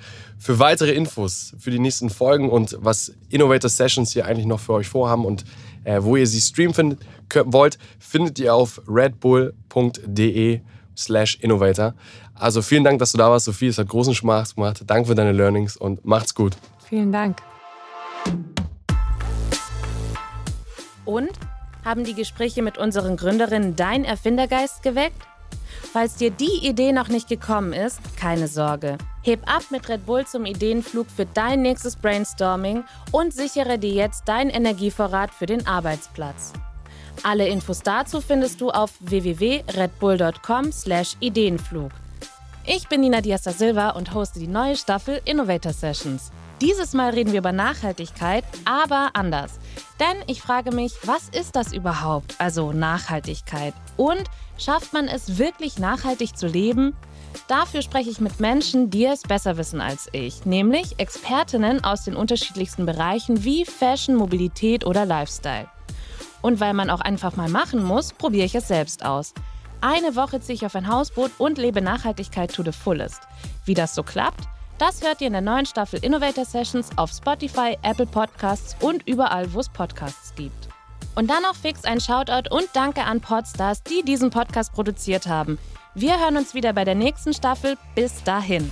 Für weitere Infos, für die nächsten Folgen und was Innovator Sessions hier eigentlich noch für euch vorhaben und äh, wo ihr sie streamen findet, wollt, findet ihr auf redbull.de slash innovator. Also vielen Dank, dass du da warst, Sophie. Es hat großen Spaß gemacht. Danke für deine Learnings und macht's gut. Vielen Dank. Und haben die Gespräche mit unseren Gründerinnen dein Erfindergeist geweckt? Falls dir die Idee noch nicht gekommen ist, keine Sorge. Heb ab mit Red Bull zum Ideenflug für dein nächstes Brainstorming und sichere dir jetzt deinen Energievorrat für den Arbeitsplatz. Alle Infos dazu findest du auf www.redbull.com/ideenflug. Ich bin Nina Diaz da Silva und hoste die neue Staffel Innovator Sessions. Dieses Mal reden wir über Nachhaltigkeit, aber anders. Denn ich frage mich, was ist das überhaupt? Also Nachhaltigkeit. Und schafft man es wirklich nachhaltig zu leben? Dafür spreche ich mit Menschen, die es besser wissen als ich, nämlich Expertinnen aus den unterschiedlichsten Bereichen wie Fashion, Mobilität oder Lifestyle. Und weil man auch einfach mal machen muss, probiere ich es selbst aus. Eine Woche ziehe ich auf ein Hausboot und lebe Nachhaltigkeit to the fullest. Wie das so klappt? Das hört ihr in der neuen Staffel Innovator Sessions auf Spotify, Apple Podcasts und überall, wo es Podcasts gibt. Und dann noch fix ein Shoutout und Danke an Podstars, die diesen Podcast produziert haben. Wir hören uns wieder bei der nächsten Staffel. Bis dahin.